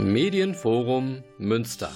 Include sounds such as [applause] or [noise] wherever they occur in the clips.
Medienforum Münster.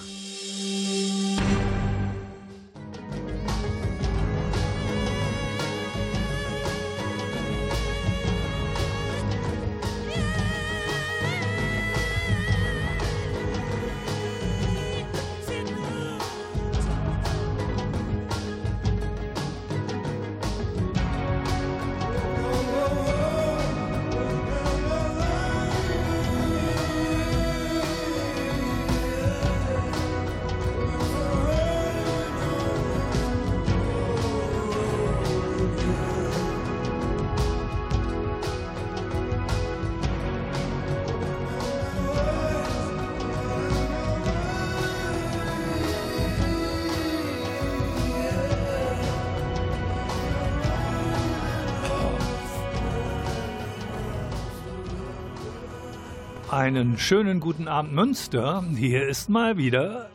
Schönen guten Abend Münster. Hier ist mal wieder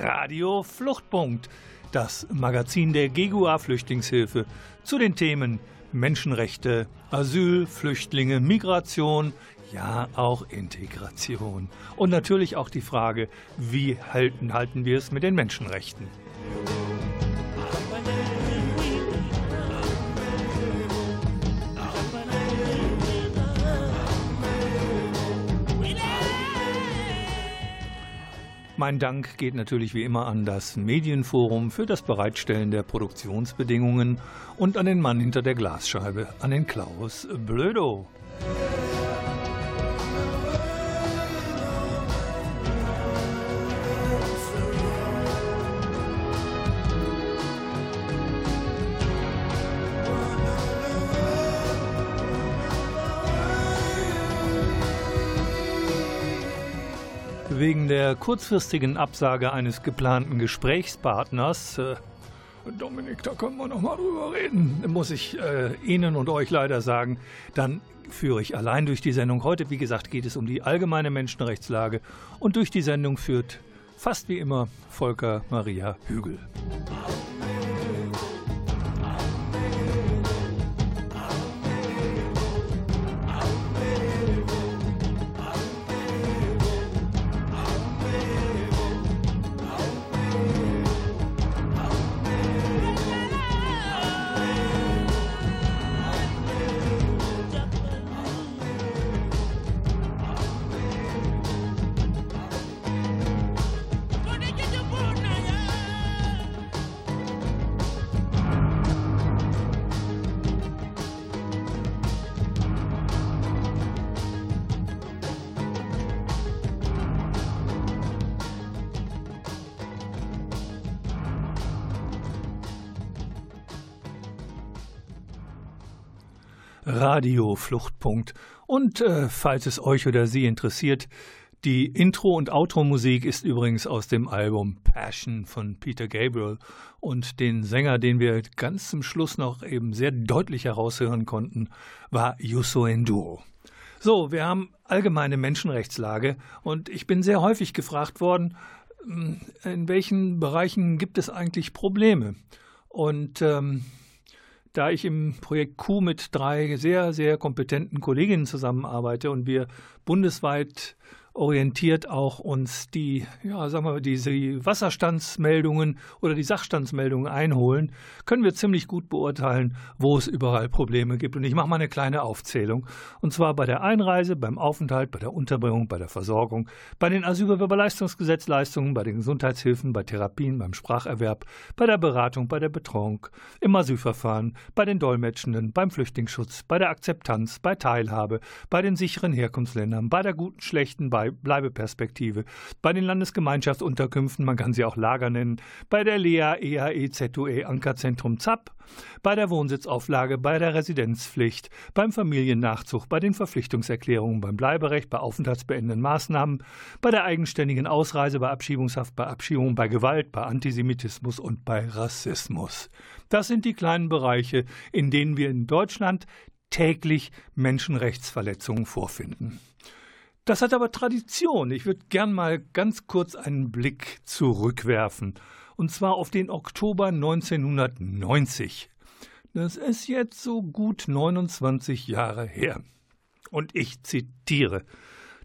Radio Fluchtpunkt, das Magazin der GEGUA Flüchtlingshilfe zu den Themen Menschenrechte, Asyl, Flüchtlinge, Migration, ja auch Integration. Und natürlich auch die Frage, wie halten, halten wir es mit den Menschenrechten? Mein Dank geht natürlich wie immer an das Medienforum für das Bereitstellen der Produktionsbedingungen und an den Mann hinter der Glasscheibe, an den Klaus Blödo. Wegen der kurzfristigen Absage eines geplanten Gesprächspartners, äh, Dominik, da können wir noch mal drüber reden, muss ich äh, Ihnen und euch leider sagen, dann führe ich allein durch die Sendung. Heute, wie gesagt, geht es um die allgemeine Menschenrechtslage und durch die Sendung führt fast wie immer Volker Maria Hügel. Radio Fluchtpunkt. Und äh, falls es euch oder Sie interessiert, die Intro- und Outro-Musik ist übrigens aus dem Album Passion von Peter Gabriel. Und den Sänger, den wir ganz zum Schluss noch eben sehr deutlich heraushören konnten, war Yuso Enduro. So, wir haben allgemeine Menschenrechtslage und ich bin sehr häufig gefragt worden, hm, in welchen Bereichen gibt es eigentlich Probleme? Und ähm, da ich im Projekt Q mit drei sehr, sehr kompetenten Kolleginnen zusammenarbeite und wir bundesweit orientiert auch uns die, ja, sagen wir, diese Wasserstandsmeldungen oder die Sachstandsmeldungen einholen, können wir ziemlich gut beurteilen, wo es überall Probleme gibt. Und ich mache mal eine kleine Aufzählung. Und zwar bei der Einreise, beim Aufenthalt, bei der Unterbringung, bei der Versorgung, bei den Asylbewerberleistungsgesetzleistungen, bei den Gesundheitshilfen, bei Therapien, beim Spracherwerb, bei der Beratung, bei der Betreuung, im Asylverfahren, bei den Dolmetschenden, beim Flüchtlingsschutz, bei der Akzeptanz, bei Teilhabe, bei den sicheren Herkunftsländern, bei der guten, schlechten, bei Bleibeperspektive, bei den Landesgemeinschaftsunterkünften, man kann sie auch Lager nennen, bei der LEA, EAE, ZUE, Ankerzentrum ZAP, bei der Wohnsitzauflage, bei der Residenzpflicht, beim Familiennachzug, bei den Verpflichtungserklärungen, beim Bleiberecht, bei aufenthaltsbeendenden Maßnahmen, bei der eigenständigen Ausreise, bei Abschiebungshaft, bei Abschiebung, bei Gewalt, bei Antisemitismus und bei Rassismus. Das sind die kleinen Bereiche, in denen wir in Deutschland täglich Menschenrechtsverletzungen vorfinden. Das hat aber Tradition. Ich würde gern mal ganz kurz einen Blick zurückwerfen. Und zwar auf den Oktober 1990. Das ist jetzt so gut 29 Jahre her. Und ich zitiere.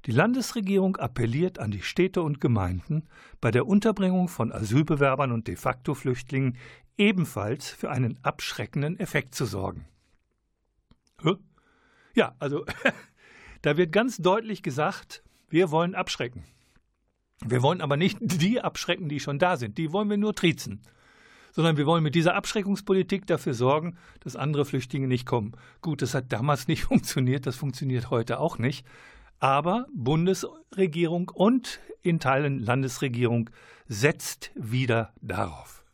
Die Landesregierung appelliert an die Städte und Gemeinden, bei der Unterbringung von Asylbewerbern und de facto Flüchtlingen ebenfalls für einen abschreckenden Effekt zu sorgen. Ja, also [laughs] da wird ganz deutlich gesagt, wir wollen abschrecken. Wir wollen aber nicht [laughs] die abschrecken, die schon da sind. Die wollen wir nur triezen. Sondern wir wollen mit dieser Abschreckungspolitik dafür sorgen, dass andere Flüchtlinge nicht kommen. Gut, das hat damals [laughs] nicht funktioniert, das funktioniert heute auch nicht. Aber Bundesregierung und in Teilen Landesregierung setzt wieder darauf.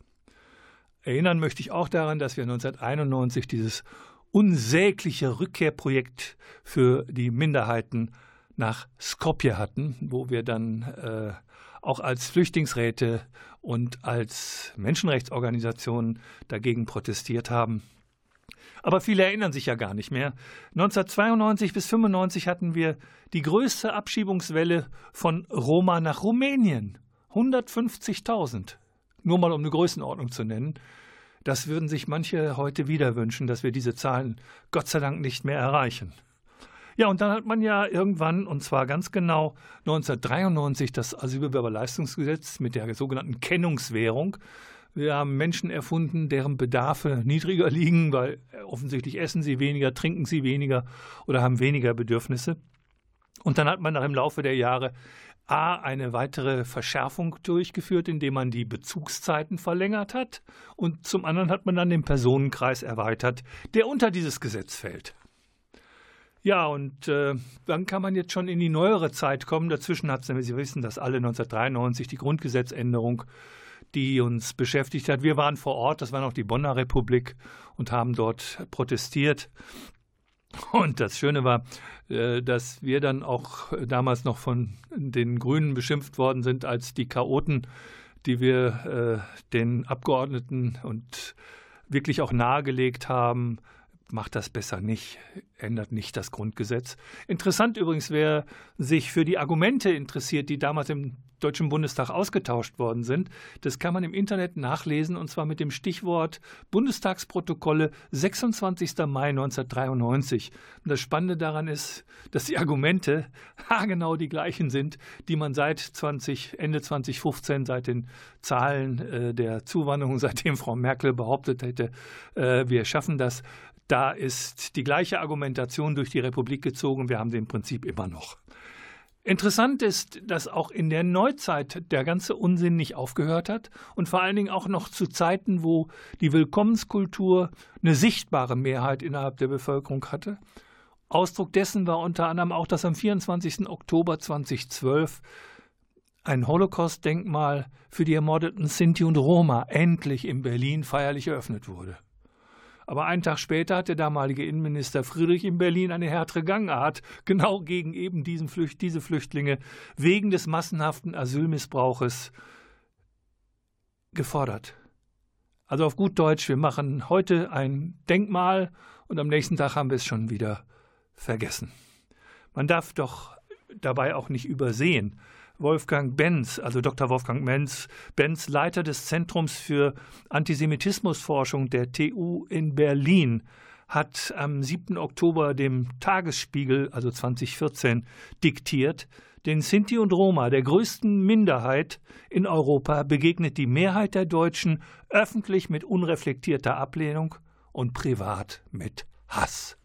Erinnern möchte ich auch daran, dass wir 1991 dieses unsägliche Rückkehrprojekt für die Minderheiten nach Skopje hatten, wo wir dann äh, auch als Flüchtlingsräte und als Menschenrechtsorganisationen dagegen protestiert haben. Aber viele erinnern sich ja gar nicht mehr. 1992 bis 1995 hatten wir die größte Abschiebungswelle von Roma nach Rumänien. 150.000. Nur mal um eine Größenordnung zu nennen. Das würden sich manche heute wieder wünschen, dass wir diese Zahlen Gott sei Dank nicht mehr erreichen. Ja, und dann hat man ja irgendwann, und zwar ganz genau 1993, das Asylbewerberleistungsgesetz mit der sogenannten Kennungswährung. Wir haben Menschen erfunden, deren Bedarfe niedriger liegen, weil offensichtlich essen sie weniger, trinken sie weniger oder haben weniger Bedürfnisse. Und dann hat man nach im Laufe der Jahre A, eine weitere Verschärfung durchgeführt, indem man die Bezugszeiten verlängert hat. Und zum anderen hat man dann den Personenkreis erweitert, der unter dieses Gesetz fällt. Ja, und äh, dann kann man jetzt schon in die neuere Zeit kommen. Dazwischen hat es, Sie wissen, dass alle 1993 die Grundgesetzänderung, die uns beschäftigt hat. Wir waren vor Ort, das war noch die Bonner Republik und haben dort protestiert. Und das Schöne war, äh, dass wir dann auch damals noch von den Grünen beschimpft worden sind als die Chaoten, die wir äh, den Abgeordneten und wirklich auch nahegelegt haben, macht das besser nicht, ändert nicht das Grundgesetz. Interessant übrigens, wer sich für die Argumente interessiert, die damals im Deutschen Bundestag ausgetauscht worden sind. Das kann man im Internet nachlesen und zwar mit dem Stichwort Bundestagsprotokolle 26. Mai 1993. Und das Spannende daran ist, dass die Argumente [laughs] haargenau die gleichen sind, die man seit 20, Ende 2015, seit den Zahlen äh, der Zuwanderung, [laughs] seitdem Frau Merkel behauptet hätte, äh, wir schaffen das, da ist die gleiche Argumentation durch die Republik gezogen. Wir haben sie im Prinzip immer noch. Interessant ist, dass auch in der Neuzeit der ganze Unsinn nicht aufgehört hat und vor allen Dingen auch noch zu Zeiten, wo die Willkommenskultur eine sichtbare Mehrheit innerhalb der Bevölkerung hatte. Ausdruck dessen war unter anderem auch, dass am 24. Oktober 2012 ein Holocaust-Denkmal für die ermordeten Sinti und Roma endlich in Berlin feierlich eröffnet wurde. Aber einen Tag später hat der damalige Innenminister Friedrich in Berlin eine härtere Gangart [laughs] genau gegen eben diesen Flücht, diese Flüchtlinge wegen des massenhaften Asylmissbrauches gefordert. Also auf gut Deutsch, wir machen heute ein Denkmal und am nächsten Tag haben wir es schon wieder vergessen. Man darf doch dabei auch nicht übersehen, Wolfgang Benz, also Dr. Wolfgang Benz, Benz, Leiter des Zentrums für Antisemitismusforschung der TU in Berlin, hat am 7. Oktober dem Tagesspiegel, also 2014, diktiert, den Sinti und Roma, der größten Minderheit in Europa, begegnet die Mehrheit der Deutschen öffentlich mit unreflektierter Ablehnung und privat mit Hass.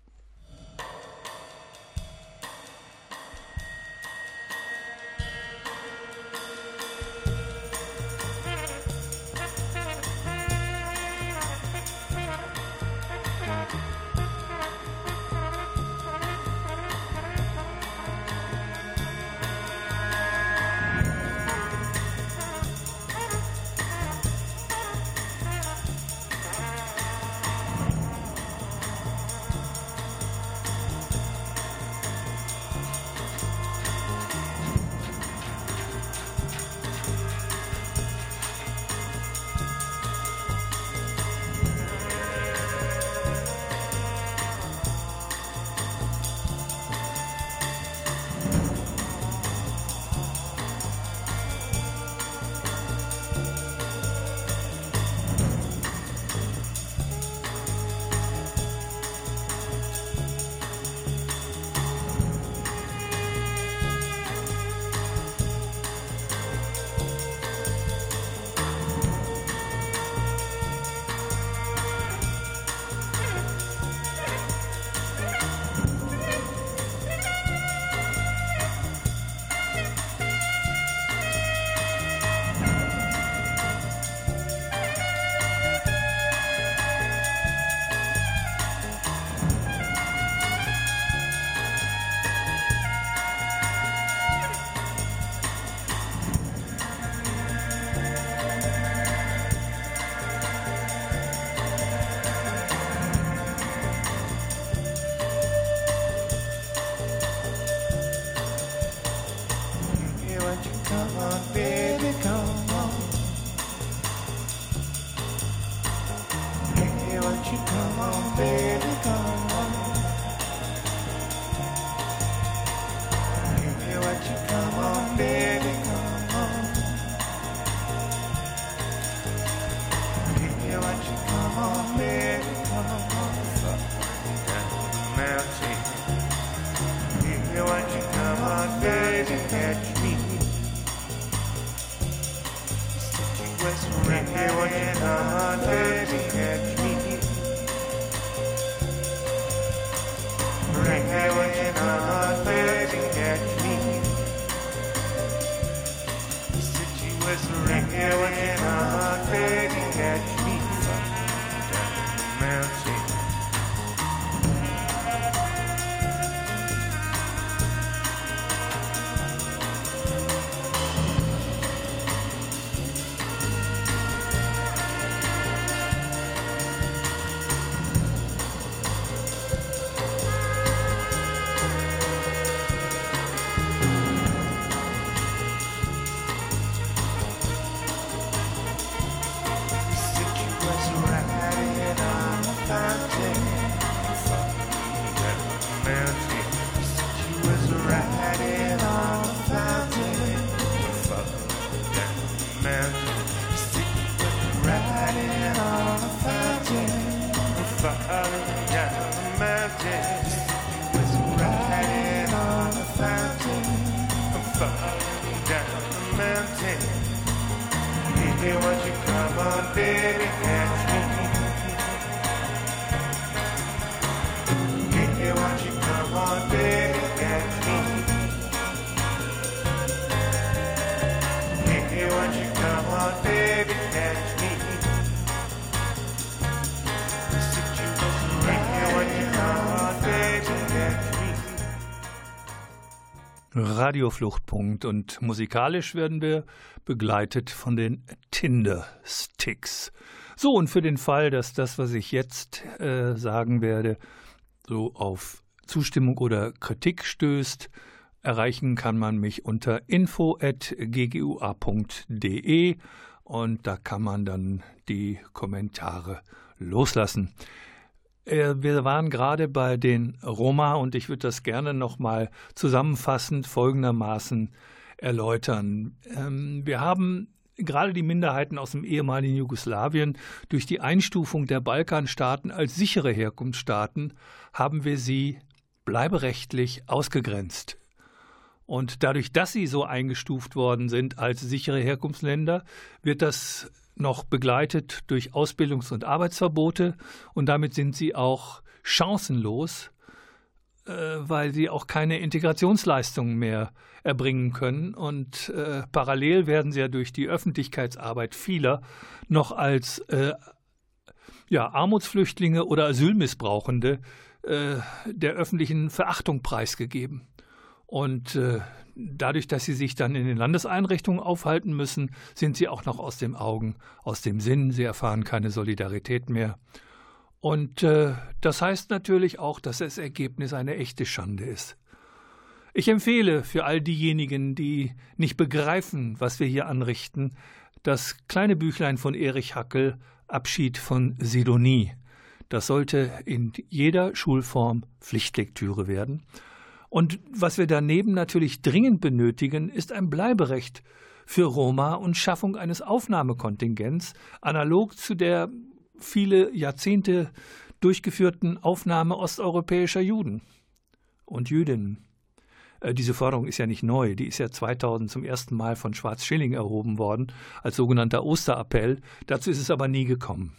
Radiofluchtpunkt und musikalisch werden wir begleitet von den Tinder Sticks. So, und für den Fall, dass das, was ich jetzt äh, sagen werde, so auf Zustimmung oder Kritik stößt, erreichen kann man mich unter info.ggua.de und da kann man dann die Kommentare loslassen. Äh, Wir waren gerade bei den Roma und ich würde das gerne nochmal zusammenfassend folgendermaßen erläutern. Ähm, Wir haben gerade die Minderheiten aus dem ehemaligen Jugoslawien durch die Einstufung der Balkanstaaten als sichere Herkunftsstaaten haben wir sie bleiberechtlich ausgegrenzt. Und dadurch, dass sie so eingestuft worden sind als sichere Herkunftsländer, wird das noch begleitet durch Ausbildungs- und Arbeitsverbote und damit sind sie auch chancenlos, äh, weil sie auch keine Integrationsleistungen mehr erbringen können. Und äh, parallel werden sie ja durch die Öffentlichkeitsarbeit vieler noch als äh, ja, Armutsflüchtlinge oder Asylmissbrauchende äh, der öffentlichen Verachtung preisgegeben. Und äh, dadurch, dass sie sich dann in den Landeseinrichtungen aufhalten müssen, sind sie auch noch aus dem Augen, aus dem Sinn. Sie erfahren keine Solidarität mehr. Und äh, das heißt natürlich auch, dass das Ergebnis eine echte Schande ist. Ich empfehle für all diejenigen, die nicht begreifen, was wir hier anrichten, das kleine Büchlein von Erich Hackel Abschied von Sidonie. Das sollte in jeder Schulform Pflichtlektüre werden. Und was wir daneben natürlich dringend benötigen, ist ein Bleiberecht für Roma und Schaffung eines Aufnahmekontingents, analog zu der viele Jahrzehnte durchgeführten Aufnahme osteuropäischer Juden und Jüdinnen. Äh, Diese Forderung ist ja nicht neu, die ist ja 2000 zum ersten Mal von Schwarz-Schilling erhoben worden, als sogenannter Osterappell. Dazu ist es aber nie gekommen.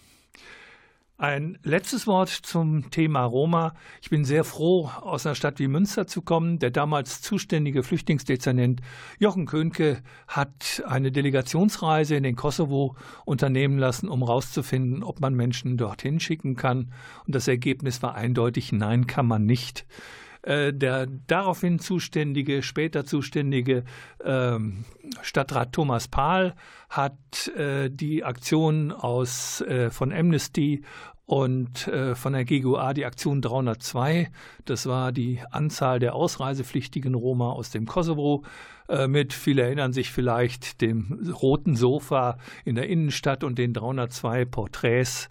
Ein letztes Wort zum Thema Roma. Ich bin sehr froh, aus einer Stadt wie Münster zu kommen. Der damals zuständige Flüchtlingsdezernent Jochen Könke hat eine Delegationsreise in den Kosovo unternehmen lassen, um herauszufinden, ob man Menschen dorthin schicken kann. Und das Ergebnis war eindeutig, nein, kann man nicht. Äh, der daraufhin zuständige, später zuständige ähm, Stadtrat Thomas Pahl hat äh, die Aktion aus, äh, von Amnesty und von der GGUA die Aktion 302. Das war die Anzahl der ausreisepflichtigen Roma aus dem Kosovo mit, viele erinnern sich vielleicht, dem roten Sofa in der Innenstadt und den 302 Porträts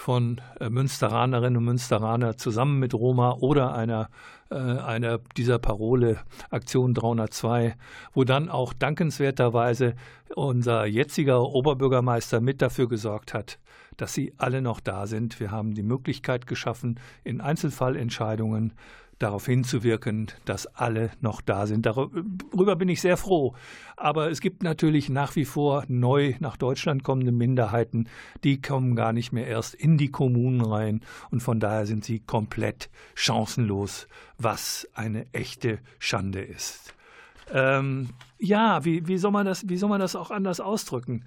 von äh, Münsteranerinnen und Münsteraner zusammen mit Roma oder einer, äh, einer dieser Parole Aktion 302, wo dann auch dankenswerterweise unser jetziger Oberbürgermeister mit dafür gesorgt hat, dass sie alle noch da sind. Wir haben die Möglichkeit geschaffen, in Einzelfallentscheidungen darauf hinzuwirken, dass alle noch da sind. Darüber bin ich sehr froh. Aber es gibt natürlich nach wie vor neu nach Deutschland kommende Minderheiten, die kommen gar nicht mehr erst in die Kommunen rein und von daher sind sie komplett chancenlos, was eine echte Schande ist. Ähm, ja, wie, wie, soll man das, wie soll man das auch anders ausdrücken?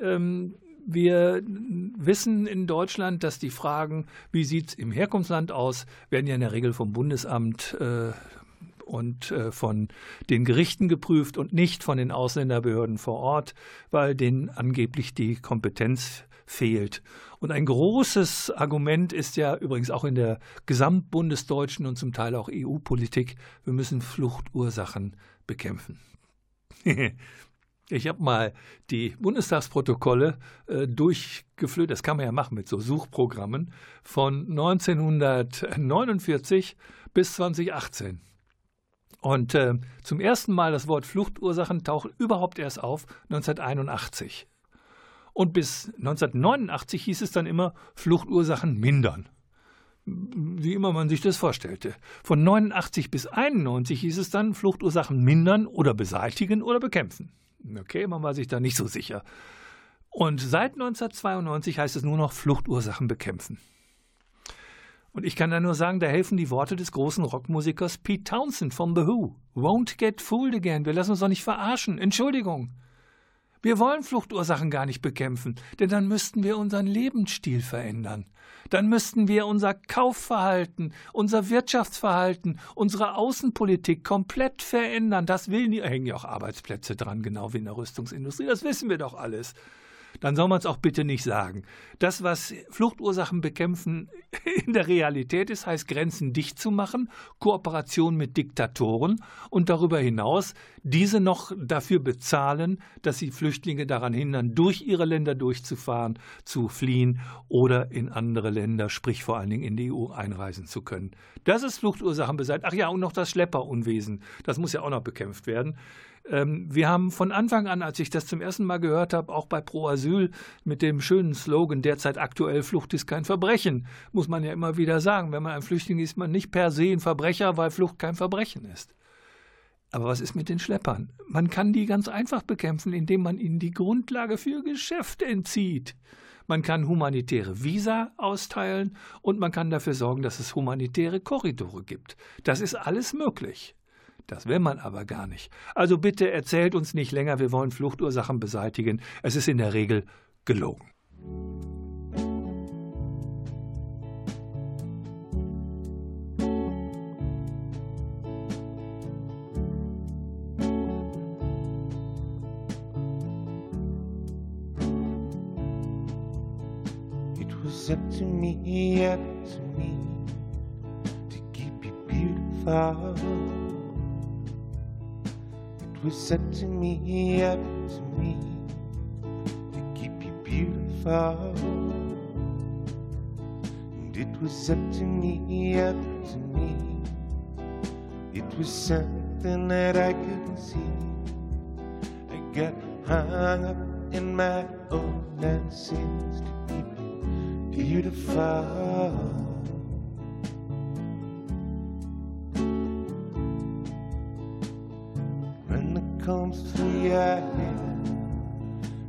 Ähm, wir wissen in Deutschland, dass die Fragen, wie sieht es im Herkunftsland aus, werden ja in der Regel vom Bundesamt äh, und äh, von den Gerichten geprüft und nicht von den Ausländerbehörden vor Ort, weil denen angeblich die Kompetenz fehlt. Und ein großes Argument ist ja übrigens auch in der gesamtbundesdeutschen und zum Teil auch EU-Politik, wir müssen Fluchtursachen bekämpfen. [laughs] Ich habe mal die Bundestagsprotokolle äh, durchgeflöht, das kann man ja machen mit so Suchprogrammen, von 1949 bis 2018. Und äh, zum ersten Mal das Wort Fluchtursachen taucht überhaupt erst auf 1981. Und bis 1989 hieß es dann immer Fluchtursachen mindern. Wie immer man sich das vorstellte. Von 89 bis 91 hieß es dann Fluchtursachen mindern oder beseitigen oder bekämpfen. Okay, man war sich da nicht so sicher. Und seit 1992 heißt es nur noch Fluchtursachen bekämpfen. Und ich kann da nur sagen, da helfen die Worte des großen Rockmusikers Pete Townsend von The Who. Won't get fooled again. Wir lassen uns doch nicht verarschen. Entschuldigung. Wir wollen Fluchtursachen gar nicht bekämpfen, denn dann müssten wir unseren Lebensstil verändern. Dann müssten wir unser Kaufverhalten, unser Wirtschaftsverhalten, unsere Außenpolitik komplett verändern. Das will nie, hängen ja auch Arbeitsplätze dran, genau wie in der Rüstungsindustrie. Das wissen wir doch alles dann soll man es auch bitte nicht sagen. Das, was Fluchtursachen bekämpfen [laughs] in der Realität ist, heißt Grenzen dicht zu machen, Kooperation mit Diktatoren und darüber hinaus diese noch dafür bezahlen, dass sie Flüchtlinge daran hindern, durch ihre Länder durchzufahren, zu fliehen oder in andere Länder, sprich vor allen Dingen in die EU einreisen zu können. Das ist Fluchtursachen beseitigt. Ach ja, und noch das Schlepperunwesen. Das muss ja auch noch bekämpft werden. Ähm, wir haben von Anfang an, als ich das zum ersten Mal gehört habe, auch bei Pro Asyl mit dem schönen Slogan derzeit aktuell Flucht ist kein Verbrechen, muss man ja immer wieder sagen. Wenn man ein Flüchtling ist, ist man nicht per se ein Verbrecher, weil Flucht kein Verbrechen ist. Aber was ist mit den Schleppern? Man kann die ganz einfach bekämpfen, indem man ihnen die Grundlage für Geschäft entzieht. Man kann humanitäre Visa austeilen und man kann dafür sorgen, dass es humanitäre Korridore gibt. Das ist alles möglich. Das will man aber gar nicht. Also bitte erzählt uns nicht länger, wir wollen Fluchtursachen beseitigen. Es ist in der Regel gelogen. Up to me, up to me to keep you beautiful. Was to me, up to me to keep you beautiful. And it was to me, up to me. It was something that I couldn't see. I got hung up in my own nonsense to keep you beautiful. Your head,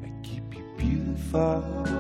I keep you beautiful.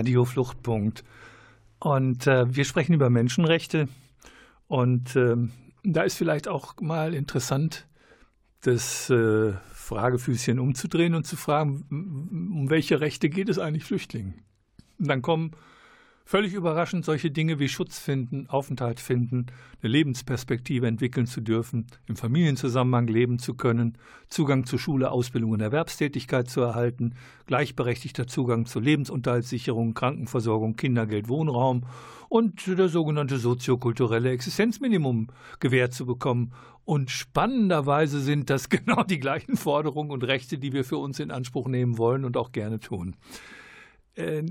Radio Fluchtpunkt. Und äh, wir sprechen über Menschenrechte. Und ähm, da ist vielleicht auch mal interessant, das äh, Fragefüßchen umzudrehen und zu fragen, um welche Rechte geht es eigentlich Flüchtlingen? Und dann kommen völlig überraschend solche Dinge wie Schutz finden, Aufenthalt finden, eine Lebensperspektive entwickeln zu dürfen, im Familienzusammenhang leben zu können, Zugang zu Schule, Ausbildung und Erwerbstätigkeit zu erhalten, gleichberechtigter Zugang zur Lebensunterhaltssicherung, Krankenversorgung, Kindergeld, Wohnraum und das sogenannte soziokulturelle Existenzminimum gewährt zu bekommen. Und spannenderweise sind das [laughs] genau die gleichen Forderungen und Rechte, die wir für uns in Anspruch nehmen wollen und auch gerne tun. Äh,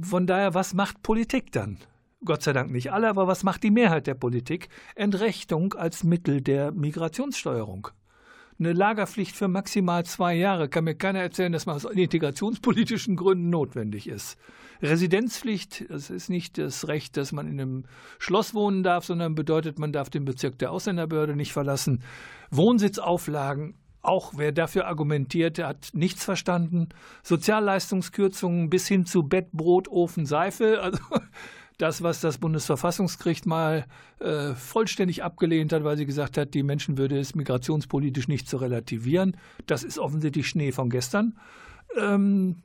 von daher, was macht Politik dann? Gott sei Dank nicht alle, aber was macht die Mehrheit der Politik? Entrechtung als Mittel der Migrationssteuerung. Eine Lagerpflicht für maximal zwei Jahre kann mir keiner erzählen, dass man aus integrationspolitischen Gründen notwendig ist. Residenzpflicht, das ist nicht das Recht, dass man in einem Schloss wohnen darf, sondern bedeutet, man darf den Bezirk der Ausländerbehörde nicht verlassen. Wohnsitzauflagen, auch wer dafür argumentiert, hat nichts verstanden. Sozialleistungskürzungen bis hin zu Bett, Brot, Ofen, Seife. [laughs] Also das, was das Bundesverfassungsgericht mal äh, vollständig abgelehnt hat, weil sie gesagt hat, die Menschenwürde ist migrationspolitisch nicht zu relativieren. Das ist offensichtlich Schnee von gestern. Ähm,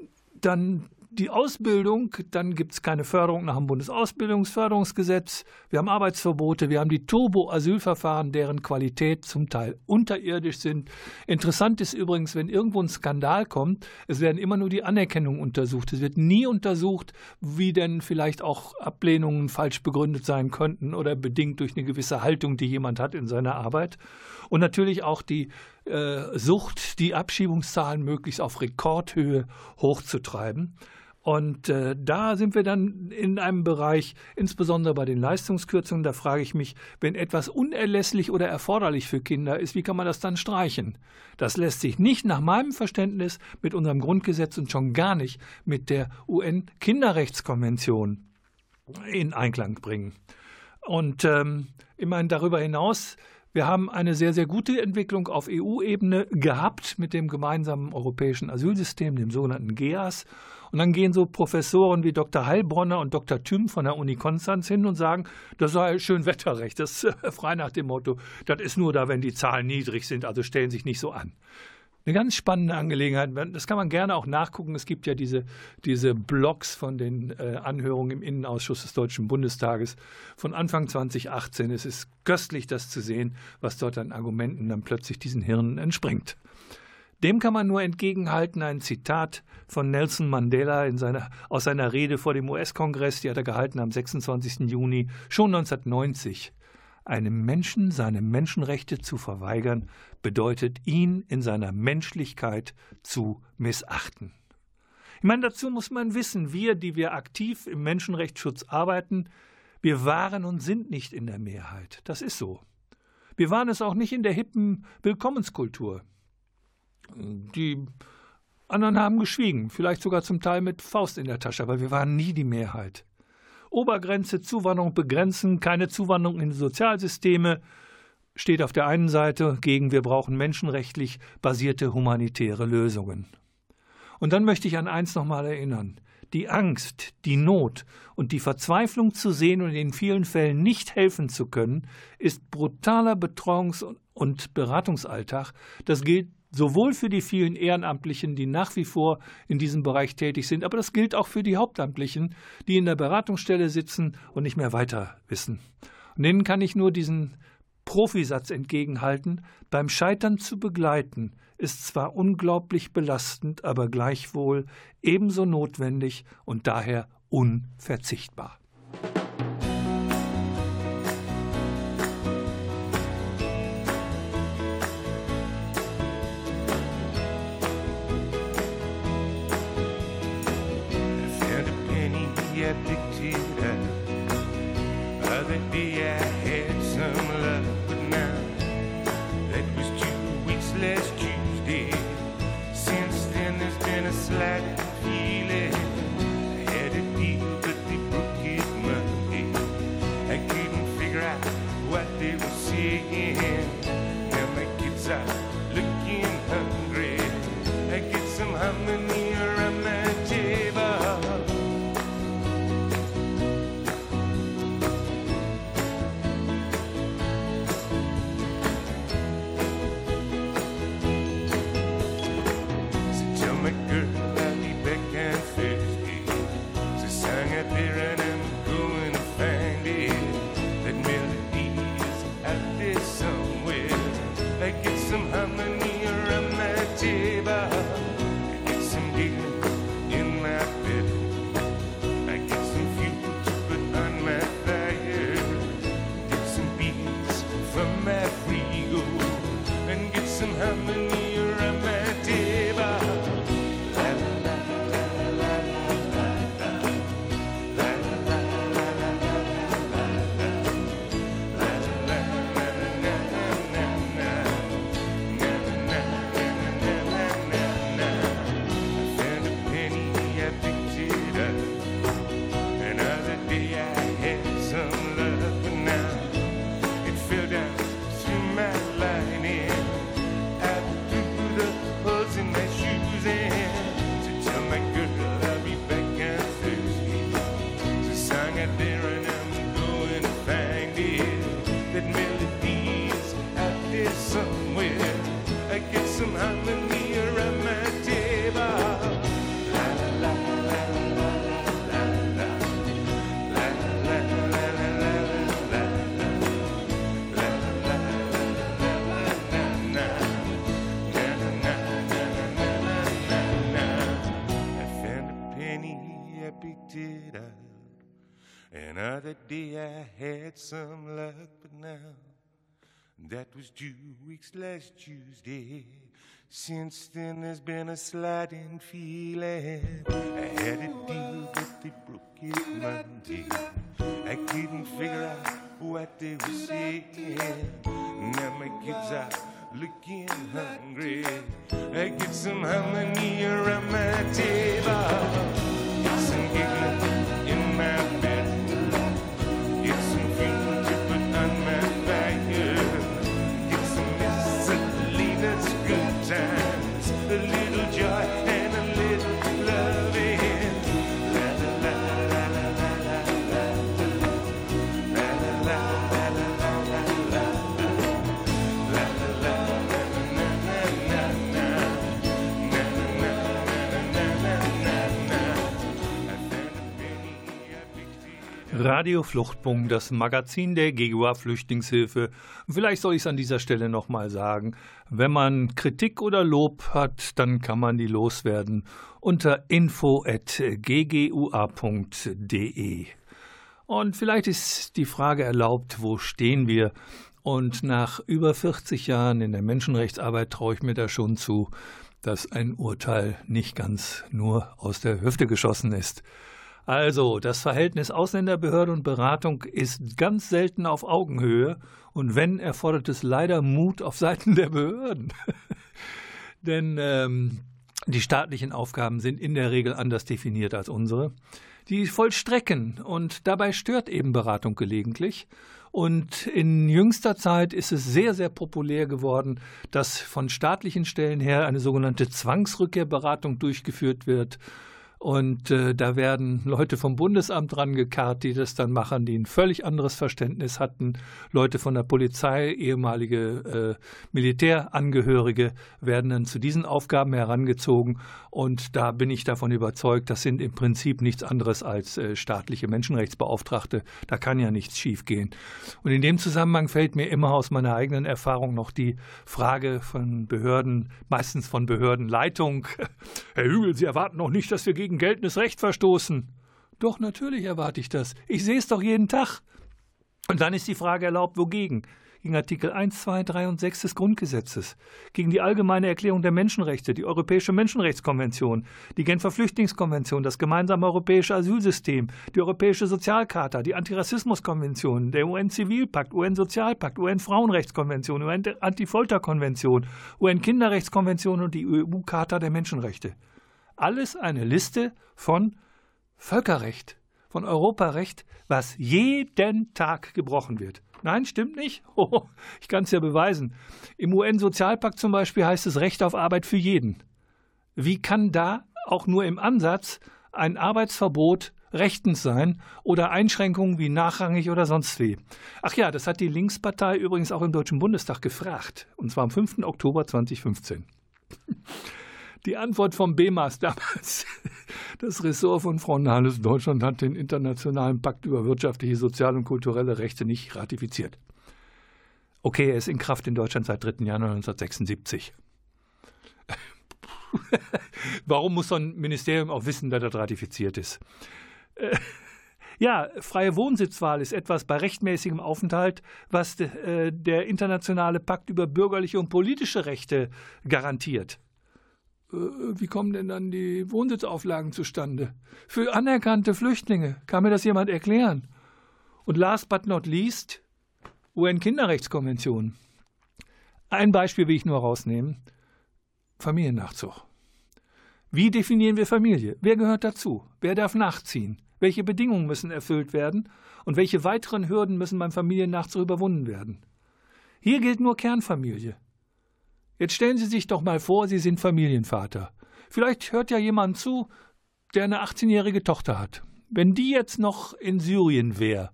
dann die Ausbildung, dann gibt es keine Förderung nach dem Bundesausbildungsförderungsgesetz. Wir haben Arbeitsverbote, wir haben die Turbo-Asylverfahren, deren Qualität zum Teil unterirdisch sind. Interessant ist übrigens, wenn irgendwo ein Skandal kommt, es werden immer nur die Anerkennungen untersucht. Es wird nie untersucht, wie denn vielleicht auch Ablehnungen falsch begründet sein könnten oder bedingt durch eine gewisse Haltung, die jemand hat in seiner Arbeit. Und natürlich auch die äh, Sucht, die Abschiebungszahlen möglichst auf Rekordhöhe hochzutreiben. Und äh, da sind wir dann in einem Bereich, insbesondere bei den Leistungskürzungen, da frage ich mich, wenn etwas unerlässlich oder erforderlich für Kinder ist, wie kann man das dann streichen? Das lässt sich nicht nach meinem Verständnis mit unserem Grundgesetz und schon gar nicht mit der UN-Kinderrechtskonvention in Einklang bringen. Und ähm, immerhin darüber hinaus wir haben eine sehr, sehr gute Entwicklung auf EU-Ebene gehabt mit dem gemeinsamen europäischen Asylsystem, dem sogenannten GEAS. Und dann gehen so Professoren wie Dr. Heilbronner und Dr. Thüm von der Uni Konstanz hin und sagen, das sei schön Wetterrecht. Das ist [laughs] frei nach dem Motto, das ist nur da, wenn die Zahlen niedrig sind, also stellen sich nicht so an. Eine ganz spannende Angelegenheit. Das kann man gerne auch nachgucken. Es gibt ja diese, diese Blogs von den äh, Anhörungen im Innenausschuss des Deutschen Bundestages von Anfang 2018. Es ist köstlich, das zu sehen, was dort an Argumenten dann plötzlich diesen Hirnen entspringt. Dem kann man nur entgegenhalten ein Zitat von Nelson Mandela in seiner, aus seiner Rede vor dem US-Kongress, die hat er gehalten am 26. Juni schon 1990. Einem Menschen seine Menschenrechte zu verweigern, bedeutet ihn in seiner Menschlichkeit zu missachten. Ich meine, dazu muss man wissen, wir, die wir aktiv im Menschenrechtsschutz arbeiten, wir waren und sind nicht in der Mehrheit. Das ist so. Wir waren es auch nicht in der hippen Willkommenskultur. Die anderen haben geschwiegen, vielleicht sogar zum Teil mit Faust in der Tasche, aber wir waren nie die Mehrheit. Obergrenze, Zuwanderung begrenzen, keine Zuwanderung in Sozialsysteme steht auf der einen Seite gegen wir brauchen menschenrechtlich basierte humanitäre Lösungen. Und dann möchte ich an eins nochmal erinnern. Die Angst, die Not und die Verzweiflung zu sehen und in vielen Fällen nicht helfen zu können, ist brutaler Betreuungs- und Beratungsalltag. Das gilt sowohl für die vielen Ehrenamtlichen, die nach wie vor in diesem Bereich tätig sind, aber das gilt auch für die Hauptamtlichen, die in der Beratungsstelle sitzen und nicht mehr weiter wissen. Und denen kann ich nur diesen Profisatz entgegenhalten, beim Scheitern zu begleiten, ist zwar unglaublich belastend, aber gleichwohl ebenso notwendig und daher unverzichtbar. Some luck, but now that was two weeks last Tuesday. Since then, there's been a sliding feeling. I had a deal, but they broke it Monday. I couldn't figure out what they were saying. Now my kids are looking hungry. I get some harmony around my table. Get some giggling in my bed. Radio Fluchtpunkt, das Magazin der GEGUA Flüchtlingshilfe. Vielleicht soll ich es an dieser Stelle nochmal sagen. Wenn man Kritik oder Lob hat, dann kann man die loswerden unter info.ggua.de. Und vielleicht ist die Frage erlaubt, wo stehen wir? Und nach über 40 Jahren in der Menschenrechtsarbeit traue ich mir da schon zu, dass ein Urteil nicht ganz nur aus der Hüfte geschossen ist. Also, das Verhältnis Ausländerbehörde und Beratung ist ganz selten auf Augenhöhe und wenn, erfordert es leider Mut auf Seiten der Behörden. [laughs] Denn ähm, die staatlichen Aufgaben sind in der Regel anders definiert als unsere. Die vollstrecken und dabei stört eben Beratung gelegentlich. Und in jüngster Zeit ist es sehr, sehr populär geworden, dass von staatlichen Stellen her eine sogenannte Zwangsrückkehrberatung durchgeführt wird. Und äh, da werden Leute vom Bundesamt rangekarrt, die das dann machen, die ein völlig anderes Verständnis hatten. Leute von der Polizei, ehemalige äh, Militärangehörige werden dann zu diesen Aufgaben herangezogen. Und da bin ich davon überzeugt, das sind im Prinzip nichts anderes als äh, staatliche Menschenrechtsbeauftragte. Da kann ja nichts schiefgehen. Und in dem Zusammenhang fällt mir immer aus meiner eigenen Erfahrung noch die Frage von Behörden, meistens von Behördenleitung. [laughs] Herr Hügel, Sie erwarten noch nicht, dass wir gegen gegen geltendes Recht verstoßen. Doch, natürlich erwarte ich das. Ich sehe es doch jeden Tag. Und dann ist die Frage erlaubt, wogegen? Gegen Artikel 1, 2, 3 und 6 des Grundgesetzes, gegen die Allgemeine Erklärung der Menschenrechte, die Europäische Menschenrechtskonvention, die Genfer Flüchtlingskonvention, das gemeinsame europäische Asylsystem, die Europäische Sozialcharta, die Antirassismuskonvention, der UN-Zivilpakt, UN-Sozialpakt, UN-Frauenrechtskonvention, UN-Antifolterkonvention, UN-Kinderrechtskonvention und die EU-Charta der Menschenrechte alles eine Liste von Völkerrecht, von Europarecht, was jeden Tag gebrochen wird. Nein, stimmt nicht. [laughs] Oh, ich kann es ja beweisen. Im UN-Sozialpakt zum Beispiel heißt es Recht auf Arbeit für jeden. Wie kann da auch nur im Ansatz ein Arbeitsverbot rechtens sein oder Einschränkungen wie nachrangig oder sonst wie? Ach ja, das hat die Linkspartei übrigens auch im Deutschen Bundestag gefragt, und zwar am 5. Oktober 2015. Die Antwort vom BMAS damals, [laughs] das Ressort von Frau Nahles Deutschland hat den Internationalen Pakt über wirtschaftliche, soziale und kulturelle Rechte nicht ratifiziert. Okay, er ist in Kraft in Deutschland seit 3. Januar 1976. [laughs] Warum muss so ein Ministerium auch wissen, dass das ratifiziert ist? Äh, ja, freie Wohnsitzwahl ist etwas bei rechtmäßigem Aufenthalt, was äh, der internationale Pakt über bürgerliche und politische Rechte garantiert. Äh, wie kommen denn dann die Wohnsitzauflagen zustande? Für anerkannte Flüchtlinge. Kann mir das jemand erklären? Und last but not least, UN-Kinderrechtskonvention. Ein Beispiel will ich nur rausnehmen. Familiennachzug. Wie definieren wir Familie? Wer gehört dazu? Wer darf nachziehen? Welche Bedingungen müssen erfüllt werden? Und welche weiteren Hürden müssen beim Familiennachzug überwunden werden? Hier gilt nur Kernfamilie. Jetzt stellen Sie sich doch mal vor, Sie sind Familienvater. Vielleicht hört ja jemand zu, der eine 18-jährige Tochter hat. Wenn die jetzt noch in Syrien wäre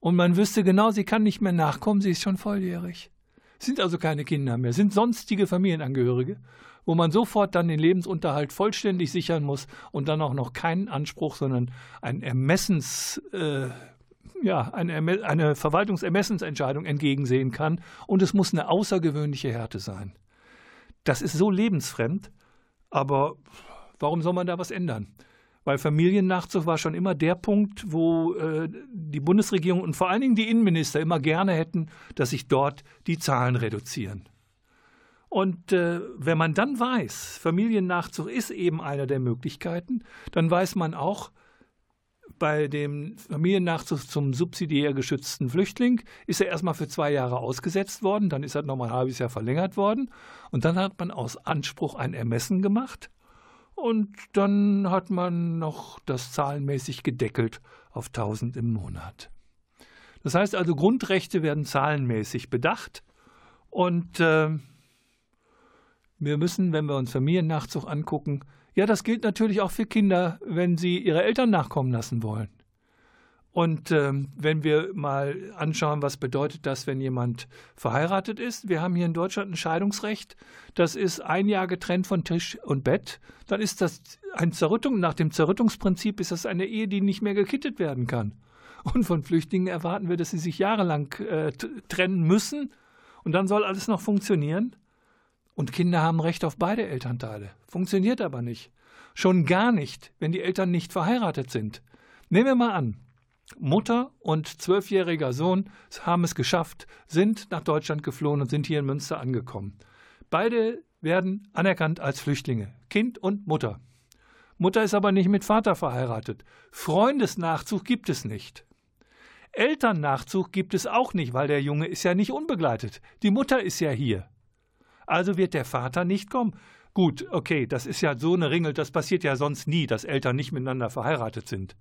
und man wüsste genau, sie kann nicht mehr nachkommen, sie ist schon volljährig. Sind also keine Kinder mehr, sind sonstige Familienangehörige, wo man sofort dann den Lebensunterhalt vollständig sichern muss und dann auch noch keinen Anspruch, sondern ein Ermessens. Äh, ja, eine, eine Verwaltungsermessensentscheidung entgegensehen kann. Und es muss eine außergewöhnliche Härte sein. Das ist so lebensfremd, aber warum soll man da was ändern? Weil Familiennachzug war schon immer der Punkt, wo äh, die Bundesregierung und vor allen Dingen die Innenminister immer gerne hätten, dass sich dort die Zahlen reduzieren. Und äh, wenn man dann weiß, Familiennachzug ist eben eine der Möglichkeiten, dann weiß man auch, bei dem Familiennachzug zum subsidiär geschützten Flüchtling ist er erstmal für zwei Jahre ausgesetzt worden, dann ist er nochmal ein halbes Jahr verlängert worden und dann hat man aus Anspruch ein Ermessen gemacht und dann hat man noch das zahlenmäßig gedeckelt auf 1000 im Monat. Das heißt also, Grundrechte werden zahlenmäßig bedacht und äh, wir müssen, wenn wir uns Familiennachzug angucken, ja, das gilt natürlich auch für Kinder, wenn sie ihre Eltern nachkommen lassen wollen. Und ähm, wenn wir mal anschauen, was bedeutet das, wenn jemand verheiratet ist. Wir haben hier in Deutschland ein Scheidungsrecht. Das ist ein Jahr getrennt von Tisch und Bett. Dann ist das ein Zerrüttung. Nach dem Zerrüttungsprinzip ist das eine Ehe, die nicht mehr gekittet werden kann. Und von Flüchtlingen erwarten wir, dass sie sich jahrelang äh, trennen müssen. Und dann soll alles noch funktionieren. Und Kinder haben Recht auf beide Elternteile. Funktioniert aber nicht. Schon gar nicht, wenn die Eltern nicht verheiratet sind. Nehmen wir mal an, Mutter und zwölfjähriger Sohn haben es geschafft, sind nach Deutschland geflohen und sind hier in Münster angekommen. Beide werden anerkannt als Flüchtlinge, Kind und Mutter. Mutter ist aber nicht mit Vater verheiratet. Freundesnachzug gibt es nicht. Elternnachzug gibt es auch nicht, weil der Junge ist ja nicht unbegleitet. Die Mutter ist ja hier. Also wird der Vater nicht kommen. Gut, okay, das ist ja so eine Ringel, das passiert ja sonst nie, dass Eltern nicht miteinander verheiratet sind.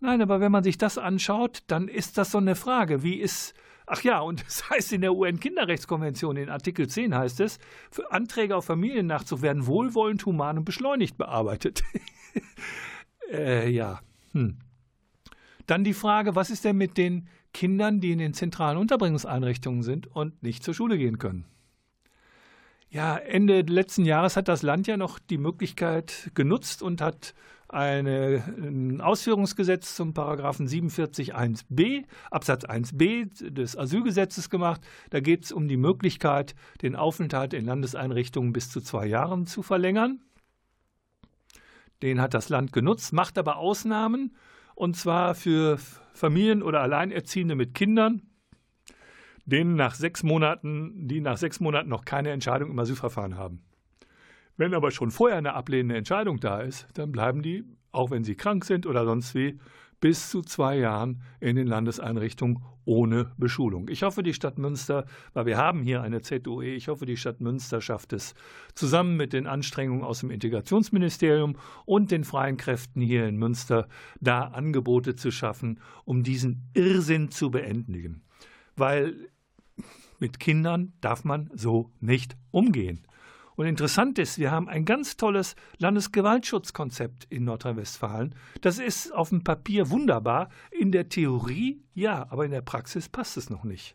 Nein, aber wenn man sich das anschaut, dann ist das so eine Frage. Wie ist. Ach ja, und [laughs] das heißt in der UN-Kinderrechtskonvention, in Artikel 10 heißt es, für Anträge auf Familiennachzug werden wohlwollend, human und beschleunigt bearbeitet. [laughs] äh, ja. Hm. Dann die Frage, was ist denn mit den Kindern, die in den zentralen Unterbringungseinrichtungen sind und nicht zur Schule gehen können? Ja, Ende letzten Jahres hat das Land ja noch die Möglichkeit genutzt und hat eine, ein Ausführungsgesetz zum Paragraphen 47 1b, Absatz 1b des Asylgesetzes gemacht. Da geht es um die Möglichkeit, den Aufenthalt in Landeseinrichtungen bis zu zwei Jahren zu verlängern. Den hat das Land genutzt, macht aber Ausnahmen, und zwar für Familien oder Alleinerziehende mit Kindern, denen nach sechs Monaten, die nach sechs Monaten noch keine Entscheidung im Asylverfahren haben. Wenn aber schon vorher eine ablehnende Entscheidung da ist, dann bleiben die, auch wenn sie krank sind oder sonst wie, bis zu zwei Jahren in den Landeseinrichtungen ohne Beschulung. Ich hoffe, die Stadt Münster, weil wir haben hier eine ZOE, ich hoffe, die Stadt Münster schafft es zusammen mit den Anstrengungen aus dem Integrationsministerium und den freien Kräften hier in Münster, da Angebote zu schaffen, um diesen Irrsinn zu beendigen. Weil mit Kindern darf man so nicht umgehen. Und interessant ist, wir haben ein ganz tolles Landesgewaltschutzkonzept in Nordrhein-Westfalen. Das ist auf dem Papier wunderbar. In der Theorie ja, aber in der Praxis passt es noch nicht.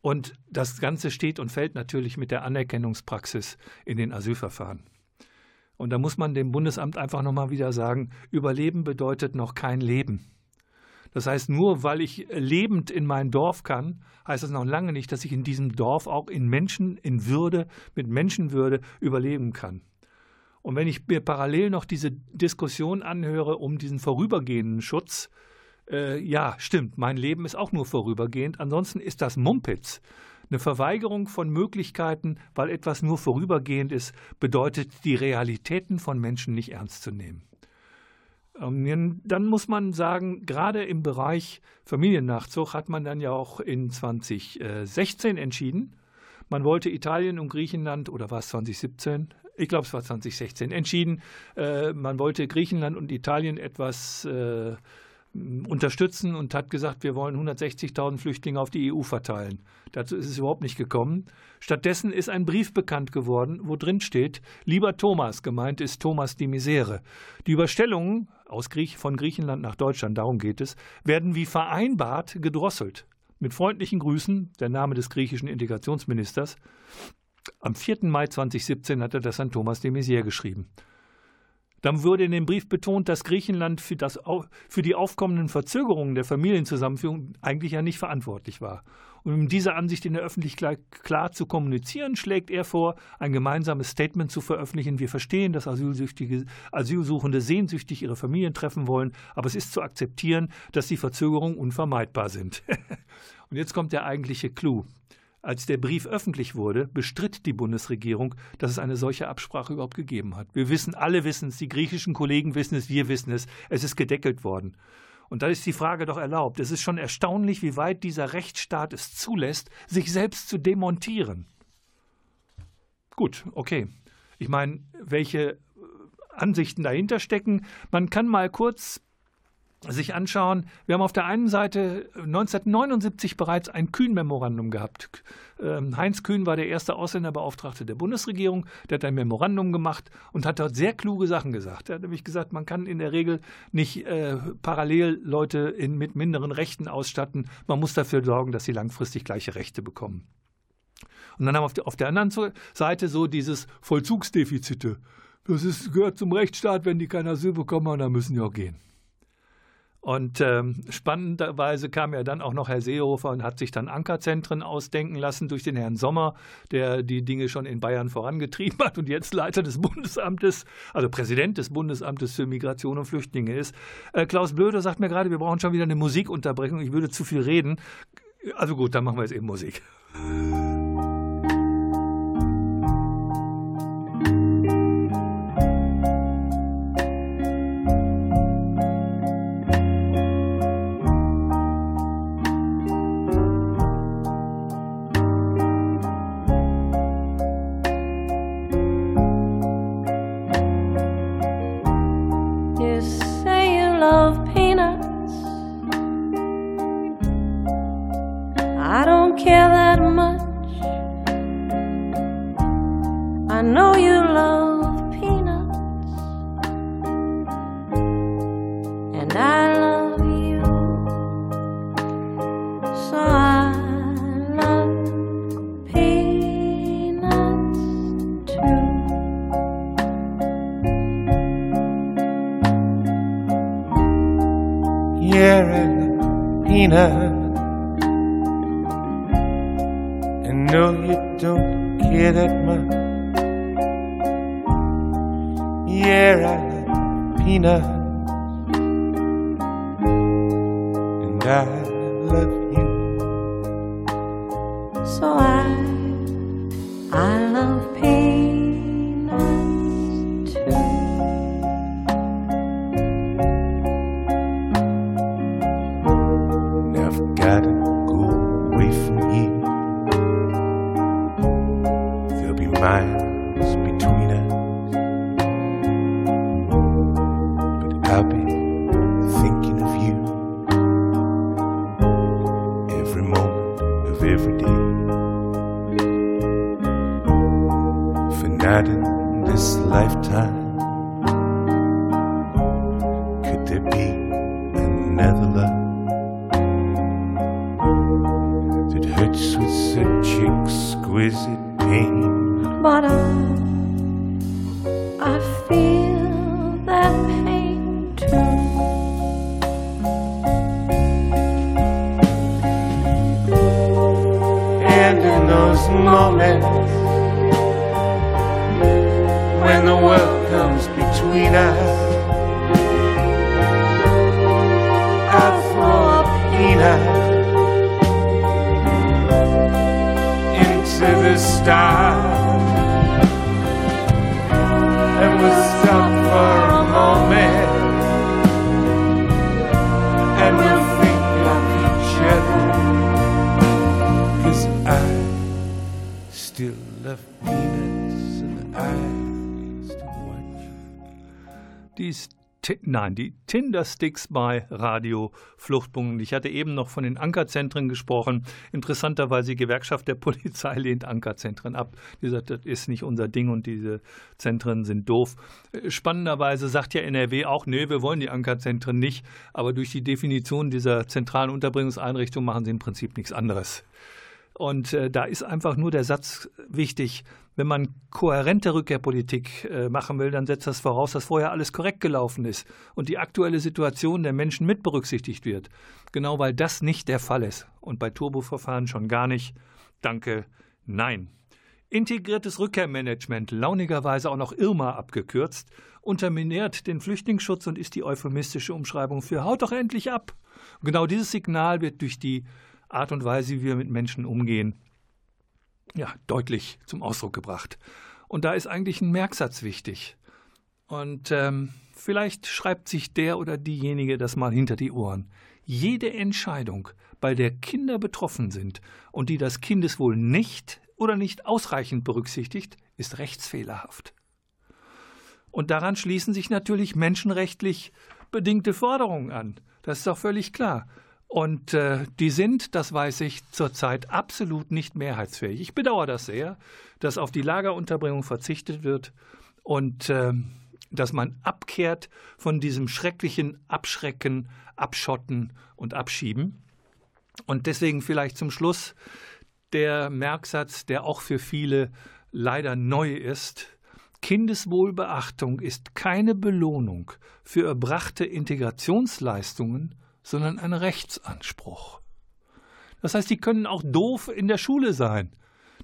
Und das Ganze steht und fällt natürlich mit der Anerkennungspraxis in den Asylverfahren. Und da muss man dem Bundesamt einfach nochmal wieder sagen, Überleben bedeutet noch kein Leben. Das heißt, nur weil ich lebend in mein Dorf kann, heißt das noch lange nicht, dass ich in diesem Dorf auch in Menschen, in Würde, mit Menschenwürde überleben kann. Und wenn ich mir parallel noch diese Diskussion anhöre um diesen vorübergehenden Schutz, äh, ja, stimmt, mein Leben ist auch nur vorübergehend. Ansonsten ist das Mumpitz. Eine Verweigerung von Möglichkeiten, weil etwas nur vorübergehend ist, bedeutet, die Realitäten von Menschen nicht ernst zu nehmen. Dann muss man sagen, gerade im Bereich Familiennachzug hat man dann ja auch in 2016 entschieden. Man wollte Italien und Griechenland, oder war es 2017? Ich glaube, es war 2016, entschieden. Äh, man wollte Griechenland und Italien etwas äh, unterstützen und hat gesagt, wir wollen 160.000 Flüchtlinge auf die EU verteilen. Dazu ist es überhaupt nicht gekommen. Stattdessen ist ein Brief bekannt geworden, wo drin steht, lieber Thomas, gemeint ist Thomas die Misere. Die Überstellungen aus Griech von Griechenland nach Deutschland, darum geht es, werden wie vereinbart gedrosselt. Mit freundlichen Grüßen, der Name des griechischen Integrationsministers. Am 4. Mai 2017 hat er das an Thomas de Maizière geschrieben. Dann wurde in dem Brief betont, dass Griechenland für, das, für die aufkommenden Verzögerungen der Familienzusammenführung eigentlich ja nicht verantwortlich war. Und um diese Ansicht in der Öffentlichkeit klar zu kommunizieren, schlägt er vor, ein gemeinsames Statement zu veröffentlichen. Wir verstehen, dass Asylsuchende sehnsüchtig ihre Familien treffen wollen, aber es ist zu akzeptieren, dass die Verzögerungen unvermeidbar sind. [laughs] Und jetzt kommt der eigentliche Clou. Als der Brief öffentlich wurde, bestritt die Bundesregierung, dass es eine solche Absprache überhaupt gegeben hat. Wir wissen, alle wissen es, die griechischen Kollegen wissen es, wir wissen es, es ist gedeckelt worden. Und da ist die Frage doch erlaubt. Es ist schon erstaunlich, wie weit dieser Rechtsstaat es zulässt, sich selbst zu demontieren. Gut, okay. Ich meine, welche Ansichten dahinter stecken. Man kann mal kurz sich anschauen, wir haben auf der einen Seite 1979 bereits ein Kühn-Memorandum gehabt. Ähm, Heinz Kühn war der erste Ausländerbeauftragte der Bundesregierung. Der hat ein Memorandum gemacht und hat dort sehr kluge Sachen gesagt. Er hat nämlich gesagt, man kann in der Regel nicht äh, parallel Leute in, mit minderen Rechten ausstatten. Man muss dafür sorgen, dass sie langfristig gleiche Rechte bekommen. Und dann haben wir auf der, auf der anderen Seite so dieses Vollzugsdefizite. Das ist, gehört zum Rechtsstaat, wenn die kein Asyl bekommen, dann müssen die auch gehen. Und ähm, spannenderweise kam ja dann auch noch Herr Seehofer und hat sich dann Ankerzentren ausdenken lassen durch den Herrn Sommer, der die Dinge schon in Bayern vorangetrieben hat und jetzt Leiter des Bundesamtes, also Präsident des Bundesamtes für Migration und Flüchtlinge ist. Äh, Klaus Blöder sagt mir gerade, wir brauchen schon wieder eine Musikunterbrechung. Ich würde zu viel reden. Also gut, dann machen wir jetzt eben Musik. happy thinking of you every moment of every day. For not in this lifetime. Die Tinder-Sticks bei Radio Fluchtpunkt. Ich hatte eben noch von den Ankerzentren gesprochen. Interessanterweise, die Gewerkschaft der Polizei [laughs] lehnt Ankerzentren ab. Die sagt, das ist nicht unser Ding und diese Zentren sind doof. Spannenderweise sagt ja NRW auch, nee, wir wollen die Ankerzentren nicht. Aber durch die Definition dieser zentralen Unterbringungseinrichtung machen sie im Prinzip nichts anderes. Und äh, da ist einfach nur der Satz wichtig, wenn man kohärente Rückkehrpolitik äh, machen will, dann setzt das voraus, dass vorher alles korrekt gelaufen ist und die aktuelle Situation der Menschen mit berücksichtigt wird. Genau weil das nicht der Fall ist. Und bei Turboverfahren schon gar nicht. Danke, nein. Integriertes Rückkehrmanagement, launigerweise auch noch Irma abgekürzt, unterminiert den Flüchtlingsschutz und ist die euphemistische Umschreibung für haut doch endlich ab. genau dieses Signal wird durch die Art und Weise, wie wir mit Menschen umgehen, ja, deutlich zum Ausdruck gebracht. Und da ist eigentlich ein Merksatz wichtig. Und ähm, vielleicht schreibt sich der oder diejenige das mal hinter die Ohren. Jede Entscheidung, bei der Kinder betroffen sind und die das Kindeswohl nicht oder nicht ausreichend berücksichtigt, ist rechtsfehlerhaft. Und daran schließen sich natürlich menschenrechtlich bedingte Forderungen an. Das ist doch völlig klar. Und äh, die sind, das weiß ich, zurzeit absolut nicht mehrheitsfähig. Ich bedauere das sehr, dass auf die Lagerunterbringung verzichtet wird und äh, dass man abkehrt von diesem schrecklichen Abschrecken, Abschotten und Abschieben. Und deswegen vielleicht zum Schluss der Merksatz, der auch für viele leider neu ist. Kindeswohlbeachtung ist keine Belohnung für erbrachte Integrationsleistungen, sondern ein Rechtsanspruch. Das heißt, die können auch doof in der Schule sein.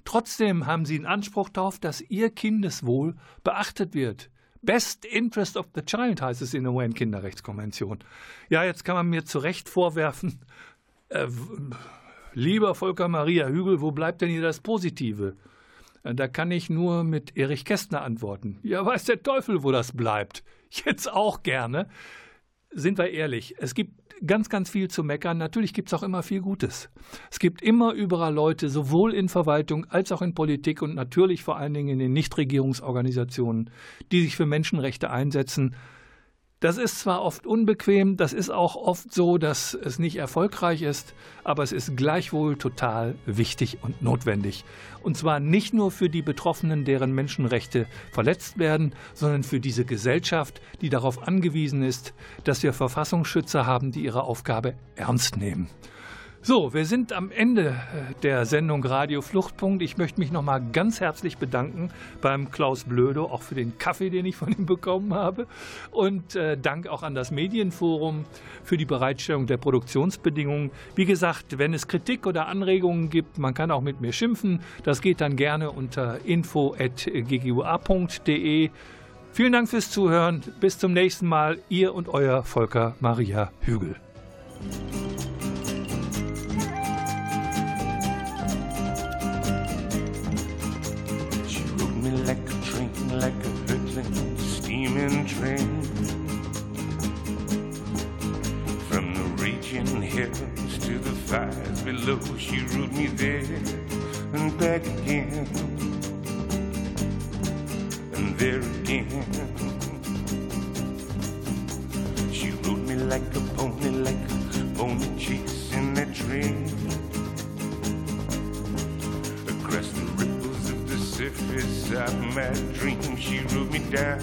Trotzdem haben sie einen Anspruch darauf, dass ihr Kindeswohl beachtet wird. Best Interest of the Child heißt es in der UN-Kinderrechtskonvention. Ja, jetzt kann man mir zu Recht vorwerfen, äh, lieber Volker Maria Hügel, wo bleibt denn hier das Positive? Äh, da kann ich nur mit Erich Kästner antworten. Ja, weiß der Teufel, wo das bleibt. Jetzt auch gerne sind wir ehrlich, es gibt ganz, ganz viel zu meckern. Natürlich gibt es auch immer viel Gutes. Es gibt immer überall Leute, sowohl in Verwaltung als auch in Politik und natürlich vor allen Dingen in den Nichtregierungsorganisationen, die sich für Menschenrechte einsetzen das ist zwar oft unbequem, das ist auch oft so, dass es nicht erfolgreich ist, aber es ist gleichwohl total wichtig und notwendig. Und zwar nicht nur für die Betroffenen, deren Menschenrechte verletzt werden, sondern für diese Gesellschaft, die darauf angewiesen ist, dass wir Verfassungsschützer haben, die ihre Aufgabe ernst nehmen. So, wir sind am Ende äh, der Sendung Radio Fluchtpunkt. Ich möchte mich nochmal ganz herzlich bedanken beim Klaus Blödo, auch für den Kaffee, den ich von ihm bekommen habe. Und äh, Dank auch an das Medienforum für die Bereitstellung der Produktionsbedingungen. Wie gesagt, wenn es Kritik oder Anregungen gibt, man kann auch mit mir schimpfen. Das geht dann gerne unter info.ggua.de. Vielen Dank fürs Zuhören. Bis zum nächsten Mal. Ihr und euer Volker Maria Hügel. Like a train, like a hurtling steaming train. From the raging heavens to the fires below, she rode me there and back again, and there again. She rode me like a pony, like a pony chasing that train. Of it's of my dream she wrote me down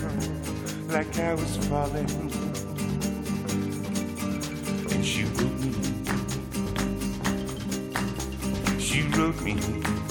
like I was falling. And she wrote me. She wrote me.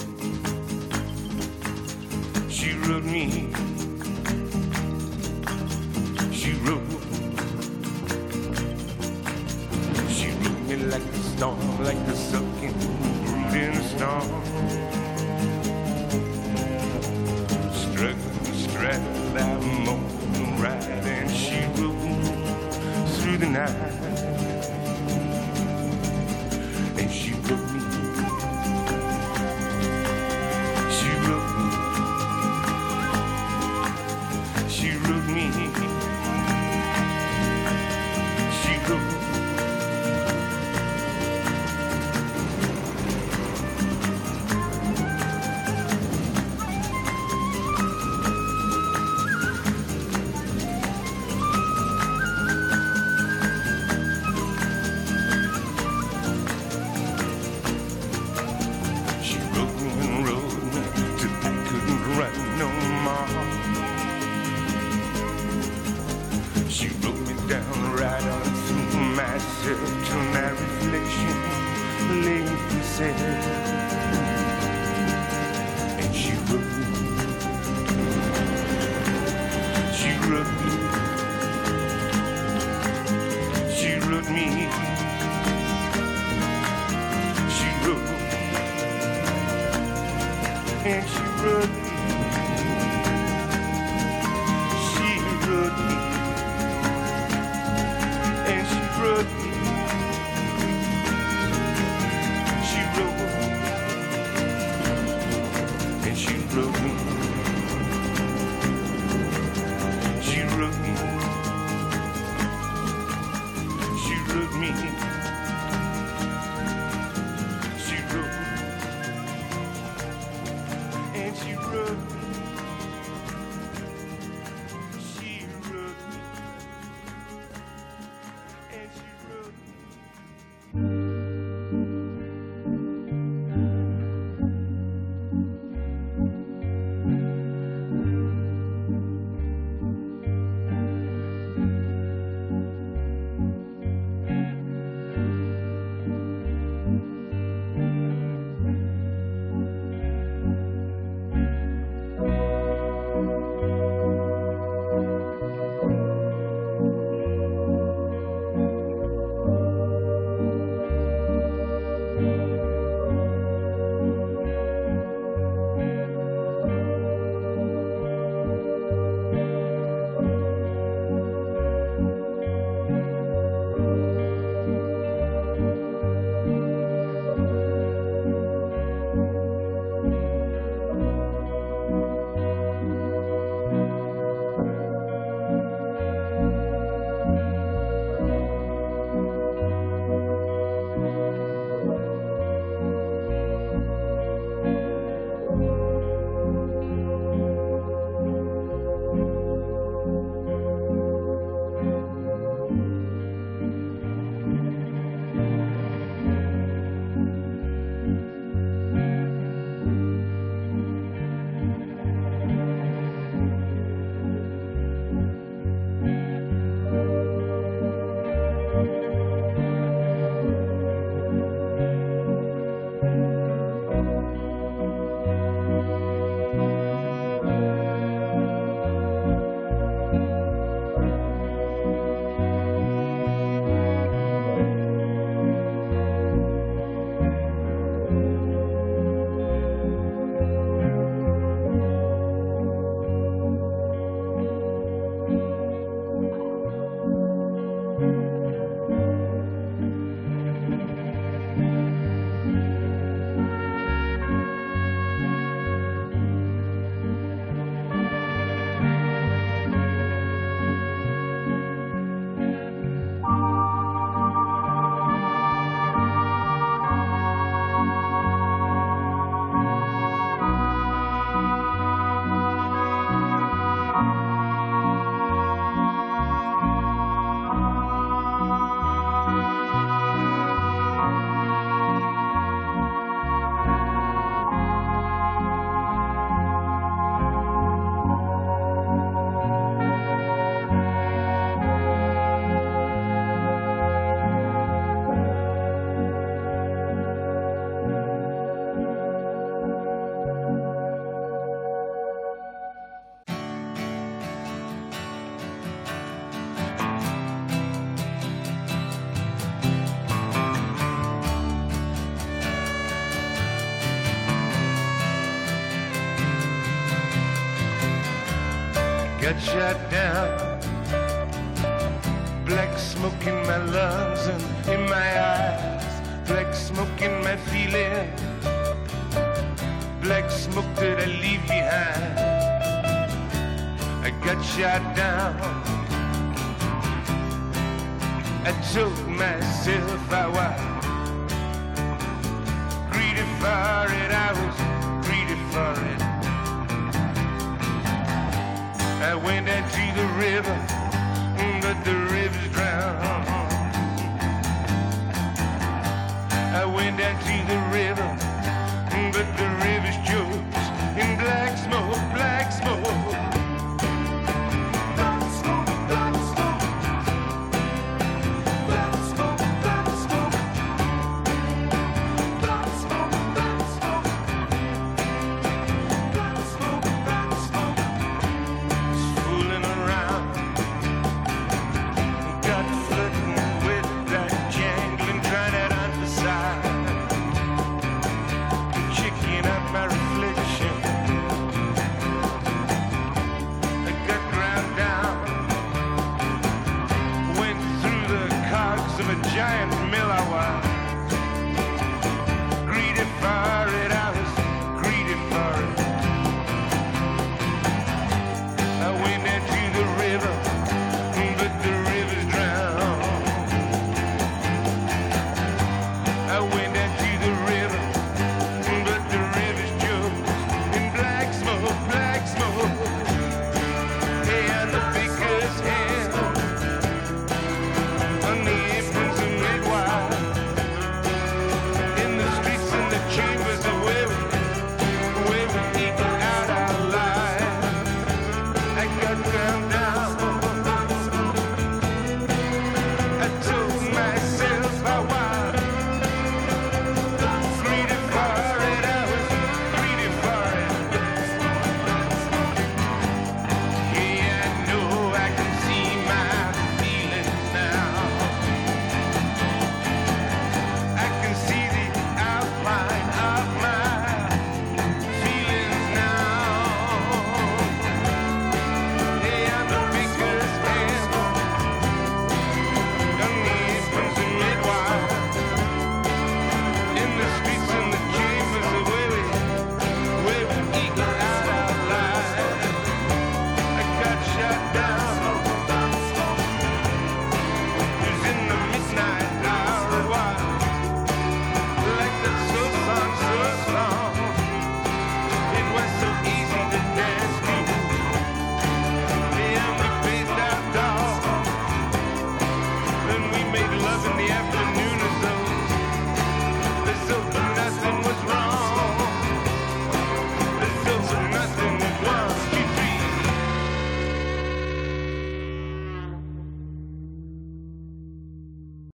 Got shot down. Black smoke in my lungs and in my eyes. Black smoke in my feelings. Black smoke that I leave behind. I got shot down. I told myself I was greedy for it. I was greedy for it. I went down to the river, but the river's drowned. I went down to the river, but the river's choked in black smoke.